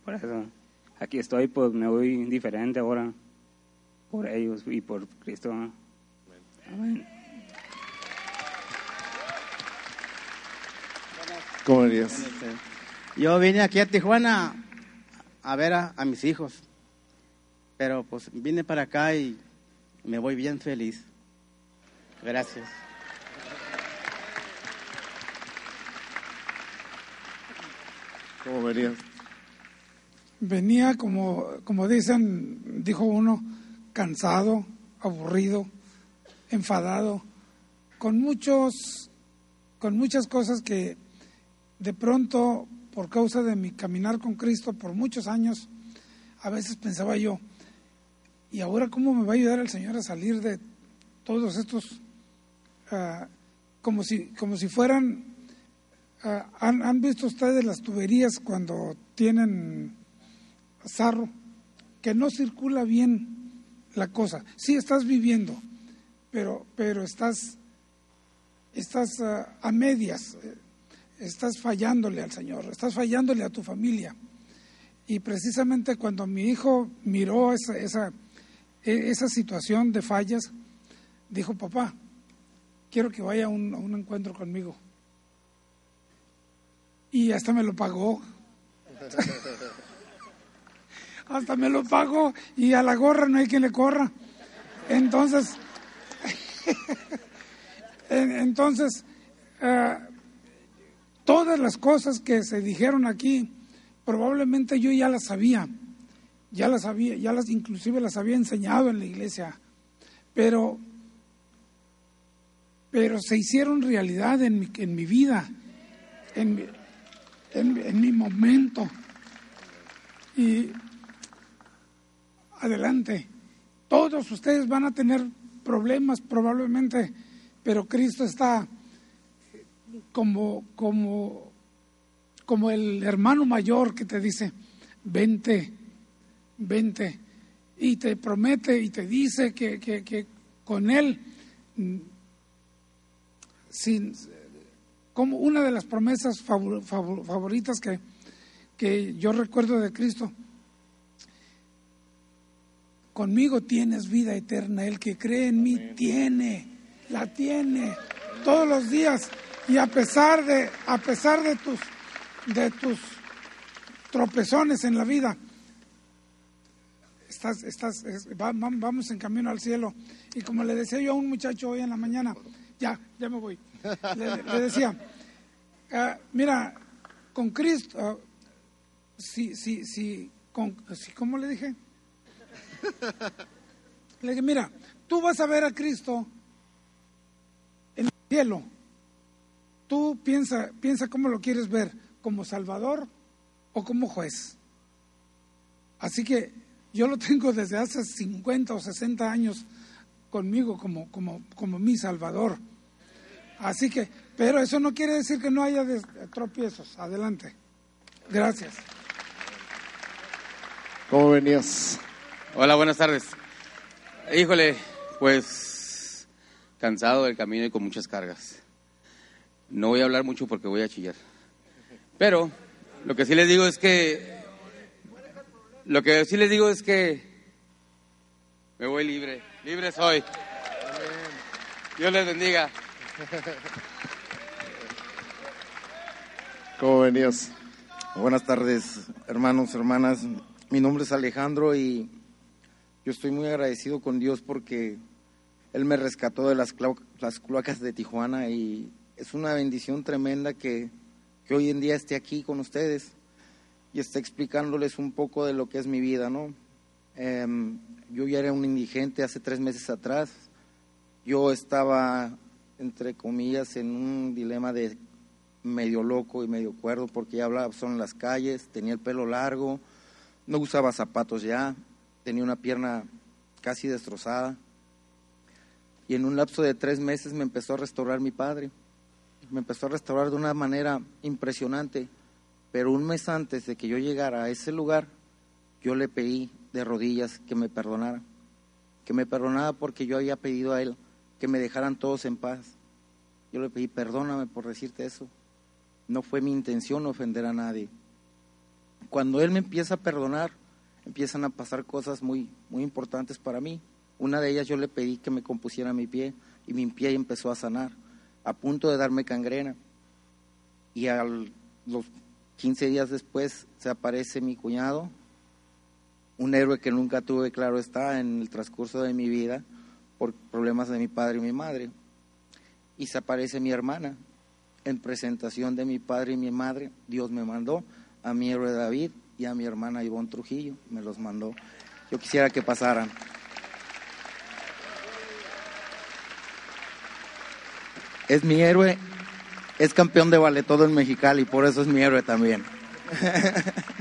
por eso aquí estoy, pues me voy diferente ahora. Por ellos y por Cristo. ah. Amén. ¿Cómo venías? Yo vine aquí a Tijuana a ver a, a mis hijos, pero pues vine para acá y me voy bien feliz. Gracias. ¿Cómo venías? Venía, como, como dicen, dijo uno, cansado, aburrido, enfadado, con muchos, con muchas cosas que de pronto, por causa de mi caminar con Cristo por muchos años, a veces pensaba yo, ¿y ahora cómo me va a ayudar el Señor a salir de todos estos, ah, como, si, como si fueran ¿han, ¿han visto ustedes las tuberías cuando tienen sarro? Que no circula bien la cosa. Sí estás viviendo, pero, pero estás, estás ah, a medias, eh, estás fallándole al Señor, estás fallándole a tu familia. Y precisamente cuando mi hijo miró esa, esa, e- esa situación de fallas, dijo, papá, quiero que vaya a un encuentro conmigo. Y hasta me lo pagó. hasta me lo pagó y a la gorra no hay quien le corra. Entonces, en- entonces, eh, todas las cosas que se dijeron aquí, probablemente yo ya las sabía, ya las sabía, ya las inclusive las había enseñado en la iglesia, pero, pero se hicieron realidad en mi, en mi vida, en mi, en, mi momento. Y adelante, todos ustedes van a tener problemas probablemente, pero Cristo está como, como, como el hermano mayor que te dice, vente, vente, y te promete y te dice que, que, que con él, sin, como una de las promesas favor- favor- favoritas que, que yo recuerdo de Cristo, conmigo tienes vida eterna, el que cree en mí tiene, la tiene todos los días. Y a pesar de a pesar de tus de tus tropezones en la vida estás estás es- va- va- vamos en camino al cielo. Y como le decía yo a un muchacho hoy en la mañana ya ya me voy le, decía ah, mira con Cristo si si si con si cómo le dije le dije mira tú vas a ver a Cristo en el cielo tú piensa, piensa cómo lo quieres ver, como Salvador o como juez. Así que yo lo tengo desde hace 50 o 60 años conmigo como, como, como mi Salvador. Así que, pero eso no quiere decir que no haya tropiezos. Adelante. Gracias. ¿Cómo venías? Hola, buenas tardes. Híjole, pues cansado del camino y con muchas cargas. No voy a hablar mucho porque voy a chillar. Pero lo que sí les digo es que lo que sí les digo es que me voy libre, libre soy. Dios les bendiga. ¿Cómo venías? Buenas tardes, hermanos, hermanas. Mi nombre es Alejandro y yo estoy muy agradecido con Dios porque Él me rescató de las, las cloacas de Tijuana y es una bendición tremenda que, que hoy en día esté aquí con ustedes y esté explicándoles un poco de lo que es mi vida, ¿no? Em, yo ya era un indigente hace tres meses atrás. Yo estaba, entre comillas, en un dilema de medio loco y medio cuerdo porque ya hablaba solo en las calles, tenía el pelo largo, no usaba zapatos ya, tenía una pierna casi destrozada. Y en un lapso de tres meses me empezó a restaurar mi padre. Me empezó a restaurar de una manera impresionante. Pero un mes antes de que yo llegara a ese lugar, yo le pedí de rodillas que me perdonara. Que me perdonara porque yo había pedido a él que me dejaran todos en paz. Yo le pedí, perdóname por decirte eso. No fue mi intención ofender a nadie. Cuando él me empieza a perdonar, empiezan a pasar cosas muy, muy importantes para mí. Una de ellas yo le pedí que me compusiera mi pie y mi pie empezó a sanar, a punto de darme cangrena. Y a los 15 días después se aparece mi cuñado, un héroe que nunca tuve, claro está, en el transcurso de mi vida problemas de mi padre y mi madre. Y se aparece mi hermana. En presentación de mi padre y mi madre, Dios me mandó a mi héroe David y a mi hermana Ivonne Trujillo, me los mandó. Yo quisiera que pasaran. Es mi héroe, es campeón de ballet todo en Mexicali por eso es mi héroe también.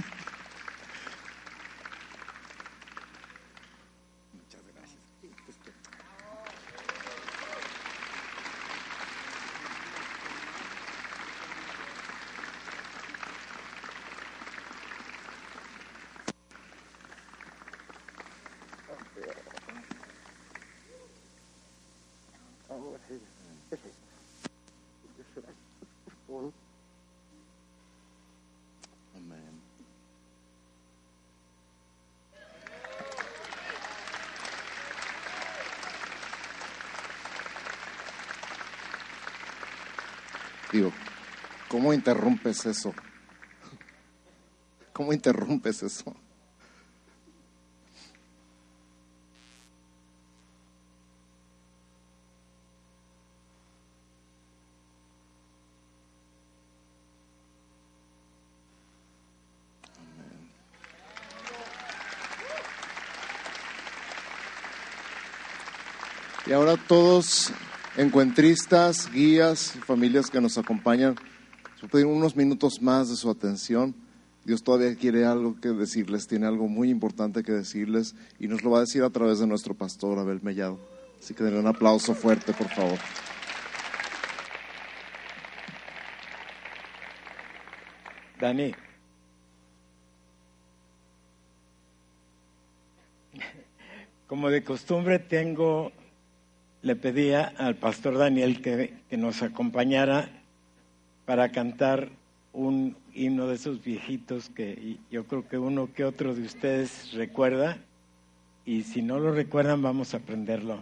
Digo, ¿cómo interrumpes eso? ¿Cómo interrumpes eso? Y ahora todos encuentristas, guías, familias que nos acompañan, pedir unos minutos más de su atención. Dios todavía quiere algo que decirles, tiene algo muy importante que decirles y nos lo va a decir a través de nuestro pastor Abel Mellado. Así que denle un aplauso fuerte, por favor. Dani. Como de costumbre tengo, le pedía al pastor Daniel que, que nos acompañara para cantar un himno de esos viejitos que yo creo que uno que otro de ustedes recuerda y si no lo recuerdan vamos a aprenderlo.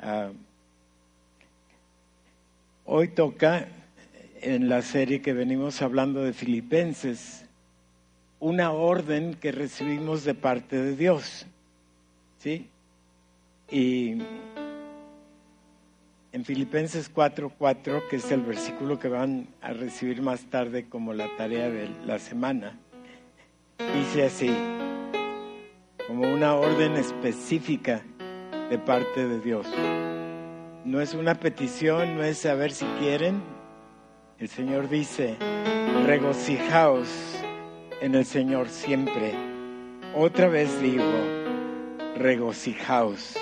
Ah, hoy toca en la serie que venimos hablando de Filipenses una orden que recibimos de parte de Dios. ¿Sí? Y en Filipenses 4:4, que es el versículo que van a recibir más tarde como la tarea de la semana, dice así, como una orden específica de parte de Dios. No es una petición, no es saber si quieren. El Señor dice, regocijaos en el Señor siempre. Otra vez digo, regocijaos.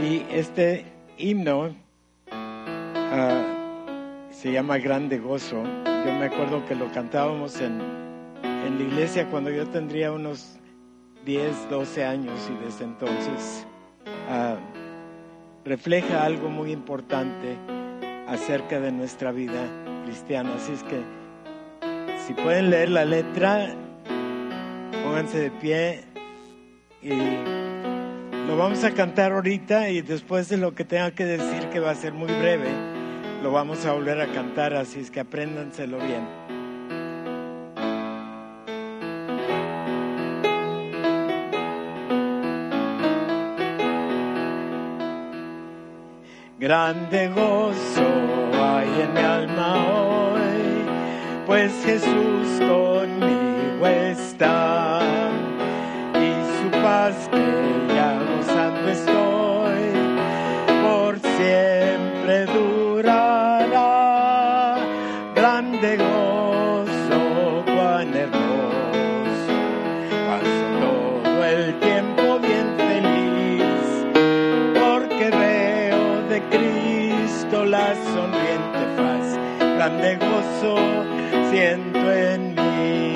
Y este himno ah, se llama Grande Gozo. Yo me acuerdo que lo cantábamos en, en la iglesia cuando yo tendría unos 10, 12 años y desde entonces ah, refleja algo muy importante acerca de nuestra vida cristiana. Así es que si pueden leer la letra, pónganse de pie y lo vamos a cantar ahorita y después de lo que tenga que decir, que va a ser muy breve, lo vamos a volver a cantar, así es que apréndanselo bien. Grande gozo hay en mi alma hoy, pues Jesús conmigo está sonriente faz, grande gozo siento en mí.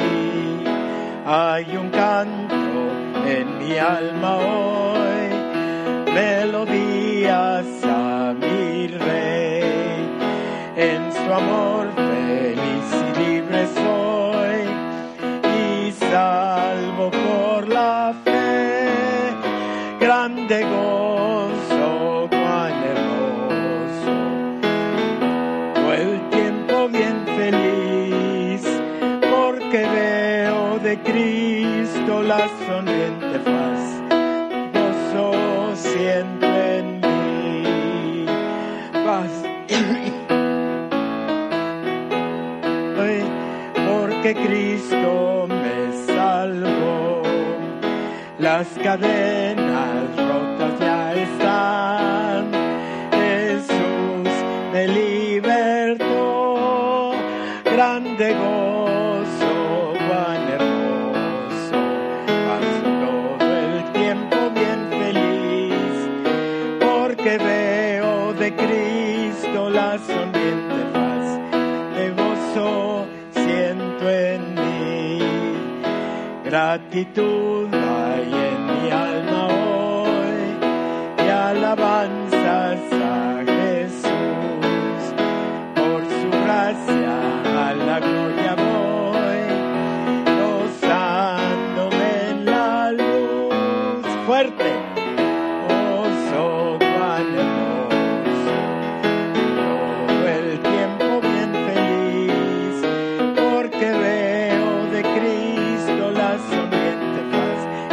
Hay un canto en mi alma hoy, melodías a mi rey, en su amor las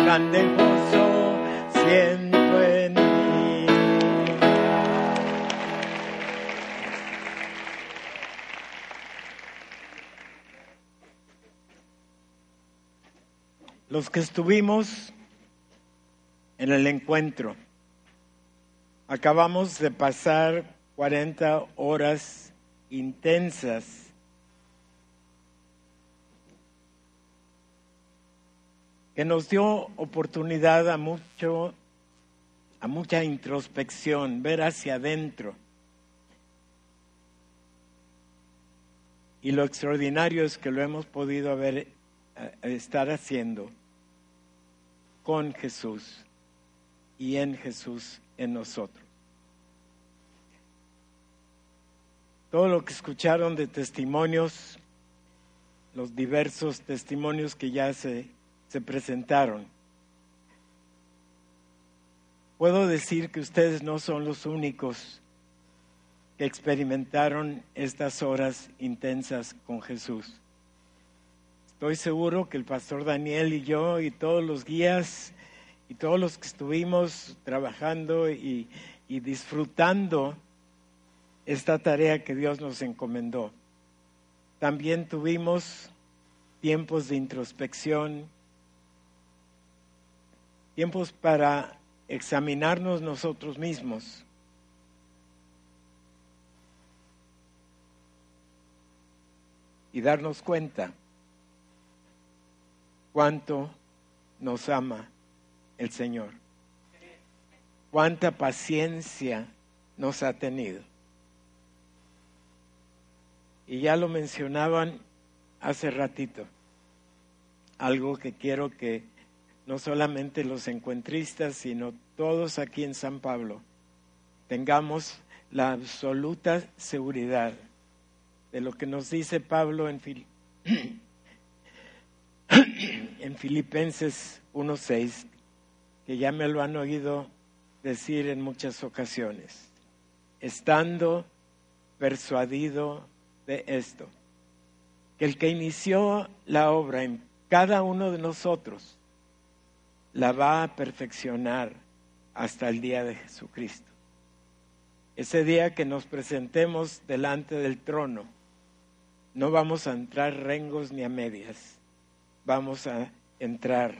grande siento en mí. Los que estuvimos en el encuentro, acabamos de pasar 40 horas intensas que nos dio oportunidad a mucho a mucha introspección, ver hacia adentro. Y lo extraordinario es que lo hemos podido ver eh, estar haciendo con Jesús y en Jesús en nosotros. Todo lo que escucharon de testimonios, los diversos testimonios que ya se, se presentaron. Puedo decir que ustedes no son los únicos que experimentaron estas horas intensas con Jesús. Estoy seguro que el pastor Daniel y yo y todos los guías y todos los que estuvimos trabajando y, y disfrutando esta tarea que Dios nos encomendó. También tuvimos tiempos de introspección, tiempos para examinarnos nosotros mismos. Y darnos cuenta cuánto nos ama el Señor, cuánta paciencia nos ha tenido. Y ya lo mencionaban hace ratito, algo que quiero que no solamente los encuentristas, sino todos aquí en San Pablo, tengamos la absoluta seguridad de lo que nos dice Pablo en, Fil en Filipenses 1.6, que ya me lo han oído decir en muchas ocasiones, estando persuadido de esto, que el que inició la obra en cada uno de nosotros, la va a perfeccionar hasta el día de Jesucristo. Ese día que nos presentemos delante del trono, no vamos a entrar rengos ni a medias, vamos a entrar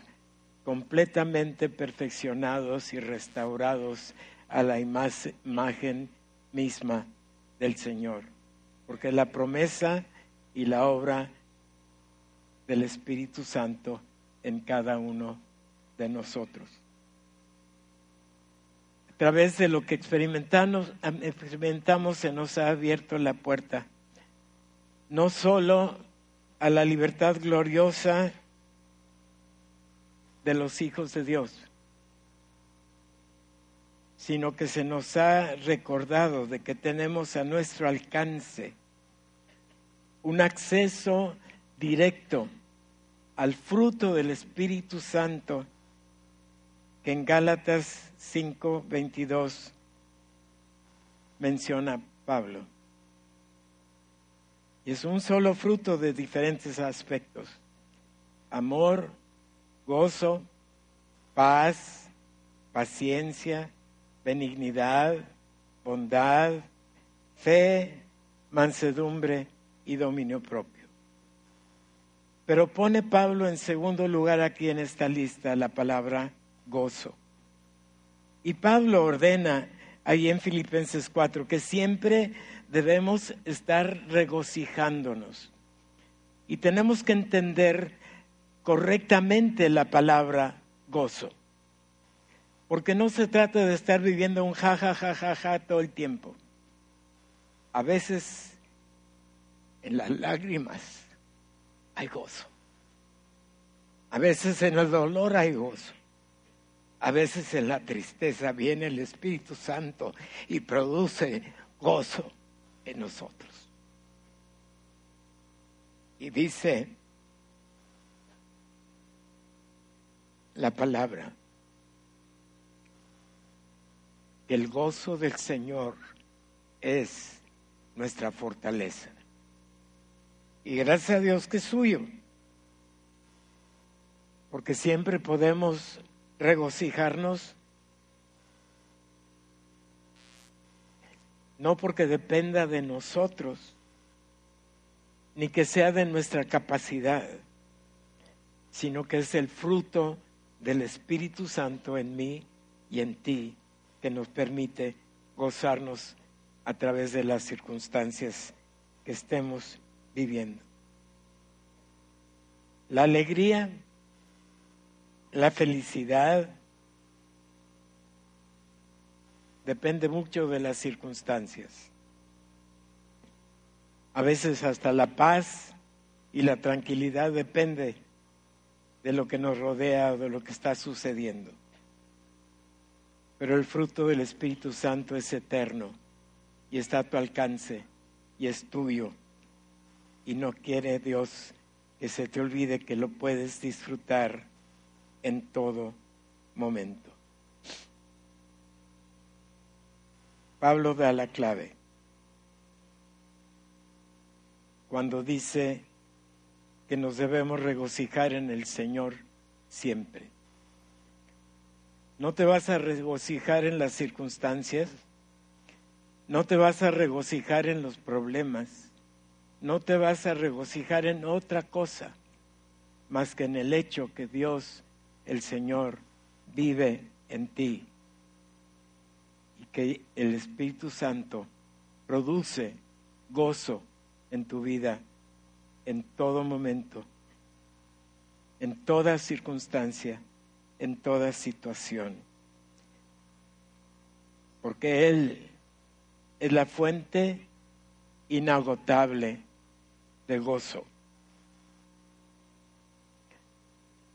completamente perfeccionados y restaurados a la imagen misma del Señor, porque la promesa y la obra del Espíritu Santo en cada uno de nosotros. A través de lo que experimentamos, experimentamos se nos ha abierto la puerta, no solo a la libertad gloriosa de los hijos de Dios, sino que se nos ha recordado de que tenemos a nuestro alcance un acceso directo al fruto del Espíritu Santo en Gálatas 5:22 menciona Pablo. Y es un solo fruto de diferentes aspectos. Amor, gozo, paz, paciencia, benignidad, bondad, fe, mansedumbre y dominio propio. Pero pone Pablo en segundo lugar aquí en esta lista la palabra gozo. Y Pablo ordena ahí en Filipenses 4 que siempre debemos estar regocijándonos. Y tenemos que entender correctamente la palabra gozo. Porque no se trata de estar viviendo un ja, ja, ja, ja, ja todo el tiempo. A veces en las lágrimas hay gozo. A veces en el dolor hay gozo. A veces en la tristeza viene el Espíritu Santo y produce gozo en nosotros. Y dice la palabra el gozo del Señor es nuestra fortaleza. Y gracias a Dios que es suyo. porque siempre podemos regocijarnos, no porque dependa de nosotros, ni que sea de nuestra capacidad, sino que es el fruto del Espíritu Santo en mí y en ti que nos permite gozarnos a través de las circunstancias que estemos viviendo. La alegría, la felicidad, depende mucho de las circunstancias. A veces hasta la paz y la tranquilidad depende de lo que nos rodea de lo que está sucediendo. Pero el fruto del Espíritu Santo es eterno y está a tu alcance y es tuyo. Y no quiere Dios que se te olvide que lo puedes disfrutar en todo momento. Pablo da la clave cuando dice que nos debemos regocijar en el Señor siempre. No te vas a regocijar en las circunstancias, no te vas a regocijar en los problemas, no te vas a regocijar en otra cosa más que en el hecho que Dios, el Señor, vive en ti y que el Espíritu Santo produce gozo en tu vida en todo momento, en toda circunstancia, en toda situación. Porque Él es la fuente inagotable de gozo.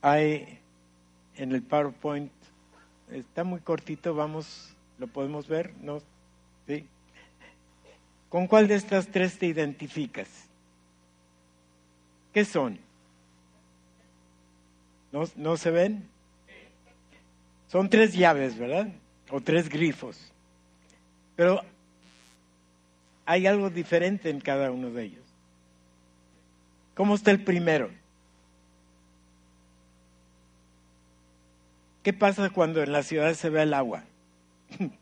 Hay en el PowerPoint, está muy cortito, vamos, lo podemos ver, ¿no? ¿Sí? ¿Con cuál de estas tres te identificas? ¿Qué son? ¿No, ¿No, se ven? Son tres llaves, ¿verdad? O tres grifos. Pero hay algo diferente en cada uno de ellos. ¿Cómo está el primero? ¿Qué pasa cuando en la ciudad se ve el agua?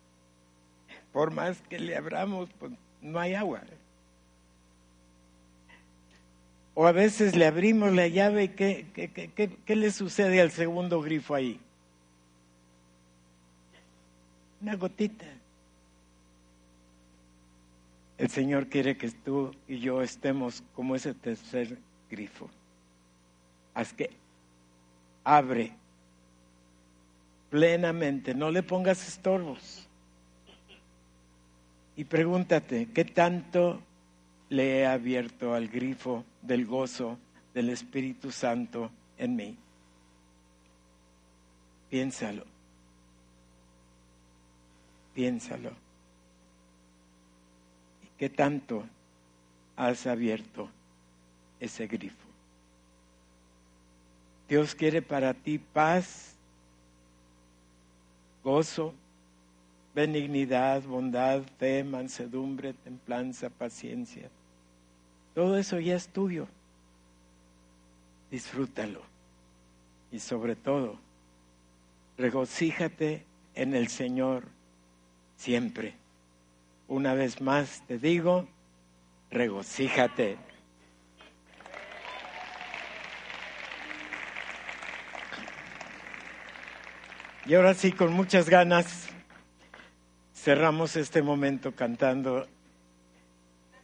Por más que le abramos, pues no hay agua. O a veces le abrimos la llave y ¿qué, le sucede al segundo grifo ahí? Una gotita. El Señor quiere que tú y yo estemos como ese tercer grifo. Haz que abre plenamente, no le pongas estorbos. Y pregúntate, ¿qué tanto le he abierto al grifo del gozo del Espíritu Santo en mí? Piénsalo. Piénsalo. ¿Qué tanto has abierto ese grifo? Dios quiere para ti paz, gozo, benignidad, bondad, fe, mansedumbre, templanza, paciencia. Todo eso ya es tuyo. Disfrútalo. Y sobre todo, regocíjate en el Señor siempre. Una vez más te digo, regocíjate. Y ahora sí, con muchas ganas, cerramos este momento cantando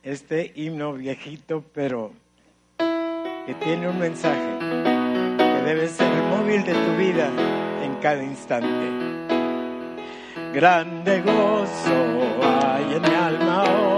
este himno viejito, pero que tiene un mensaje que debe ser el móvil de tu vida en cada instante. Grande gozo hay en mi alma hoy,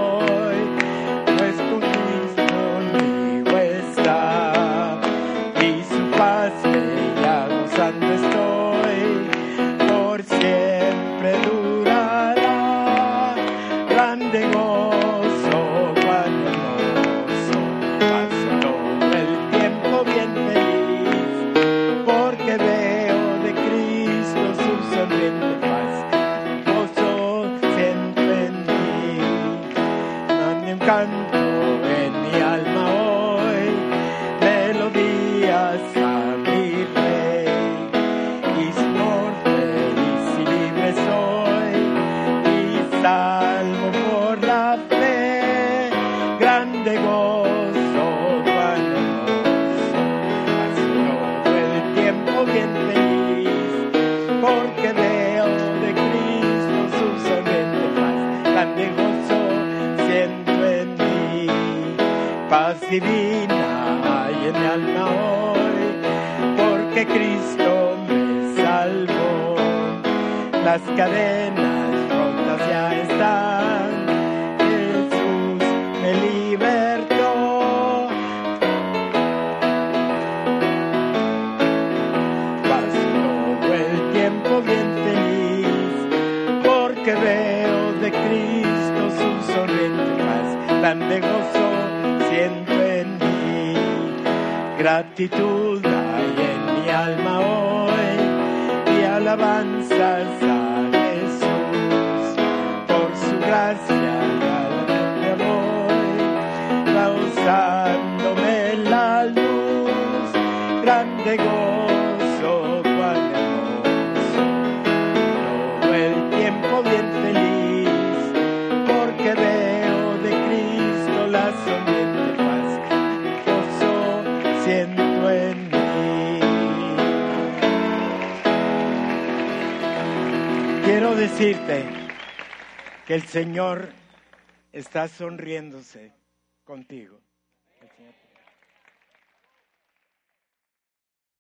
el Señor está sonriéndose contigo.